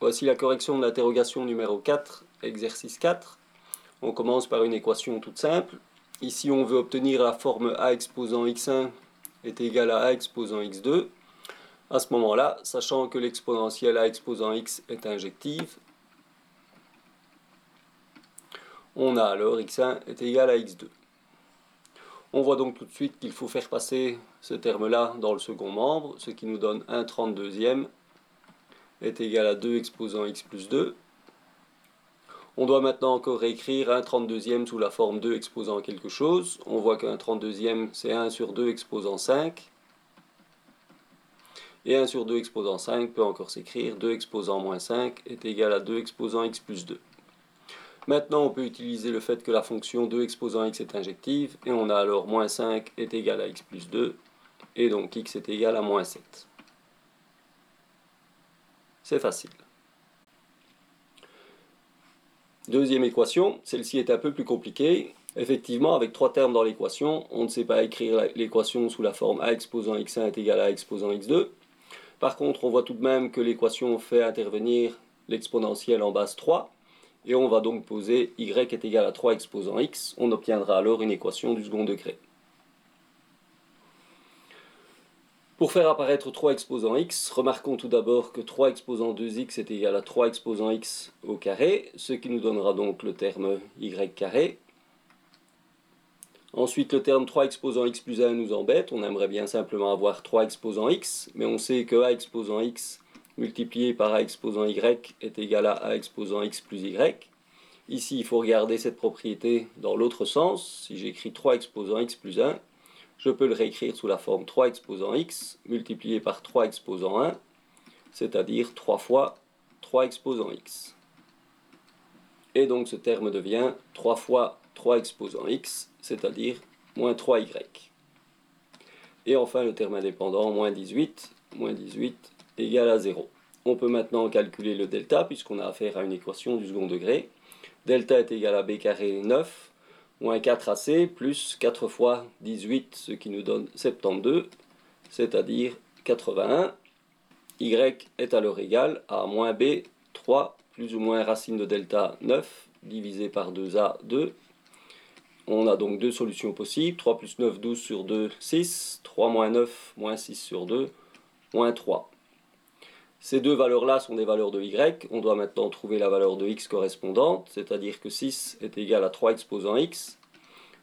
Voici la correction de l'interrogation numéro 4, exercice 4. On commence par une équation toute simple. Ici, on veut obtenir la forme a exposant x1 est égal à a exposant x2. À ce moment-là, sachant que l'exponentielle a exposant x est injective, on a alors x1 est égal à x2. On voit donc tout de suite qu'il faut faire passer ce terme-là dans le second membre, ce qui nous donne 1 32e est égal à 2 exposant x plus 2. On doit maintenant encore réécrire 1 32e sous la forme 2 exposant quelque chose. On voit qu'un 32e c'est 1 sur 2 exposant 5. Et 1 sur 2 exposant 5 peut encore s'écrire 2 exposant moins 5 est égal à 2 exposant x plus 2. Maintenant, on peut utiliser le fait que la fonction 2 exposant x est injective, et on a alors moins 5 est égal à x plus 2, et donc x est égal à moins 7. C'est facile. Deuxième équation, celle-ci est un peu plus compliquée. Effectivement, avec trois termes dans l'équation, on ne sait pas écrire l'équation sous la forme a exposant x1 est égal à exposant x2. Par contre, on voit tout de même que l'équation fait intervenir l'exponentielle en base 3, et on va donc poser y est égal à 3 exposant x, on obtiendra alors une équation du second degré. Pour faire apparaître 3 exposant x, remarquons tout d'abord que 3 exposant 2x est égal à 3 exposant x au carré, ce qui nous donnera donc le terme y carré. Ensuite, le terme 3 exposant x plus 1 nous embête, on aimerait bien simplement avoir 3 exposant x, mais on sait que a exposant x multiplié par a exposant y est égal à a exposant x plus y. Ici, il faut regarder cette propriété dans l'autre sens. Si j'écris 3 exposant x plus 1, je peux le réécrire sous la forme 3 exposant x multiplié par 3 exposant 1, c'est-à-dire 3 fois 3 exposant x. Et donc ce terme devient 3 fois 3 exposant x, c'est-à-dire moins 3y. Et enfin le terme indépendant, moins 18, moins 18 égale à 0. On peut maintenant calculer le delta puisqu'on a affaire à une équation du second degré. Delta est égal à b carré 9 moins 4ac plus 4 fois 18 ce qui nous donne 72 c'est-à-dire 81. y est alors égal à moins b 3 plus ou moins racine de delta 9 divisé par 2a 2 on a donc deux solutions possibles. 3 plus 9, 12 sur 2, 6. 3 moins 9, moins 6 sur 2, moins 3. Ces deux valeurs-là sont des valeurs de y. On doit maintenant trouver la valeur de x correspondante, c'est-à-dire que 6 est égal à 3 exposant x,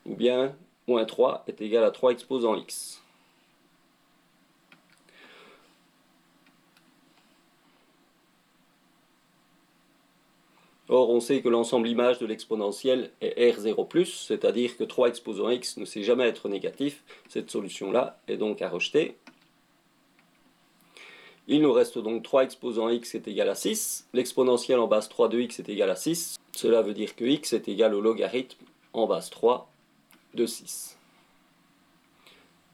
ou bien moins 3 est égal à 3 exposant x. Or, on sait que l'ensemble image de l'exponentielle est R0+, c'est-à-dire que 3 exposant x ne sait jamais être négatif. Cette solution-là est donc à rejeter. Il nous reste donc 3 exposant x est égal à 6. L'exponentielle en base 3 de x est égal à 6. Cela veut dire que x est égal au logarithme en base 3 de 6.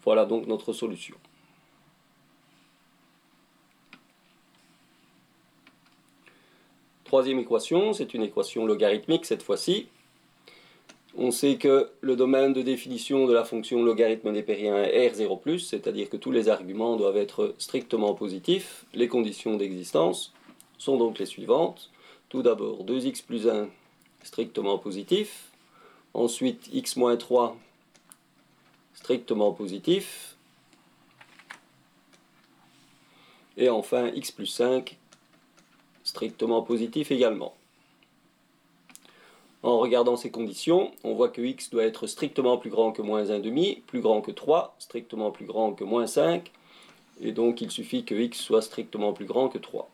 Voilà donc notre solution. Troisième équation, c'est une équation logarithmique cette fois-ci. On sait que le domaine de définition de la fonction logarithme népérien est R0+, c'est-à-dire que tous les arguments doivent être strictement positifs. Les conditions d'existence sont donc les suivantes. Tout d'abord, 2x plus 1 strictement positif. Ensuite, x moins 3 strictement positif. Et enfin, x plus 5 strictement positif également. En regardant ces conditions, on voit que x doit être strictement plus grand que moins 1,5, plus grand que 3, strictement plus grand que moins 5, et donc il suffit que x soit strictement plus grand que 3.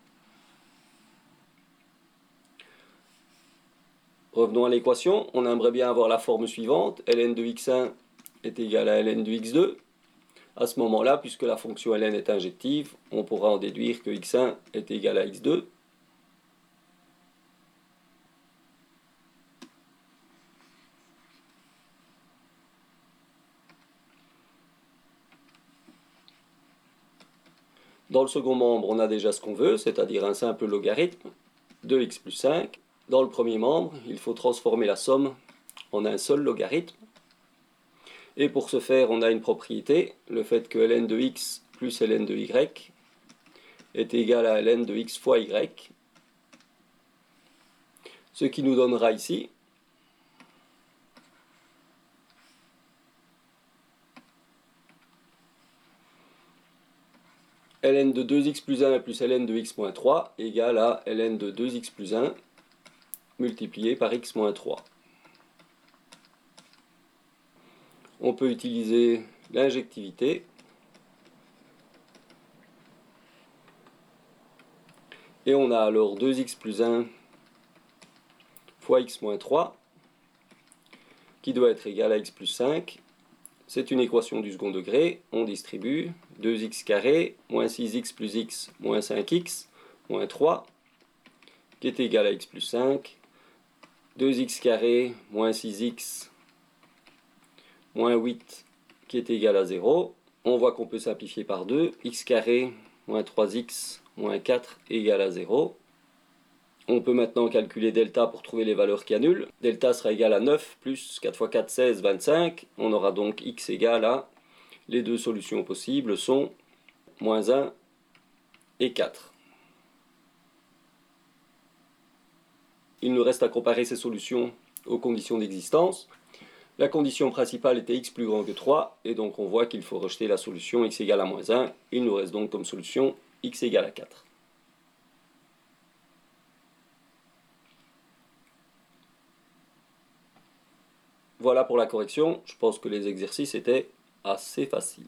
Revenons à l'équation, on aimerait bien avoir la forme suivante, ln de x1 est égal à ln de x2. À ce moment-là, puisque la fonction ln est injective, on pourra en déduire que x1 est égal à x2, Dans le second membre, on a déjà ce qu'on veut, c'est-à-dire un simple logarithme de x plus 5. Dans le premier membre, il faut transformer la somme en un seul logarithme. Et pour ce faire, on a une propriété, le fait que ln de x plus ln de y est égal à ln de x fois y. Ce qui nous donnera ici ln de 2x plus 1 plus ln de x moins 3 égale à ln de 2x plus 1 multiplié par x moins 3. On peut utiliser l'injectivité. Et on a alors 2x plus 1 fois x moins 3 qui doit être égal à x plus 5 c'est une équation du second degré. On distribue 2x carré moins 6x plus x moins 5x moins 3 qui est égal à x plus 5. 2x carré moins 6x moins 8 qui est égal à 0. On voit qu'on peut simplifier par 2. x carré moins 3x moins 4 égale à 0. On peut maintenant calculer delta pour trouver les valeurs qui annulent. Delta sera égal à 9 plus 4 fois 4, 16, 25. On aura donc x égale à, les deux solutions possibles sont moins 1 et 4. Il nous reste à comparer ces solutions aux conditions d'existence. La condition principale était x plus grand que 3, et donc on voit qu'il faut rejeter la solution x égale à moins 1. Il nous reste donc comme solution x égale à 4. Voilà pour la correction. Je pense que les exercices étaient assez faciles.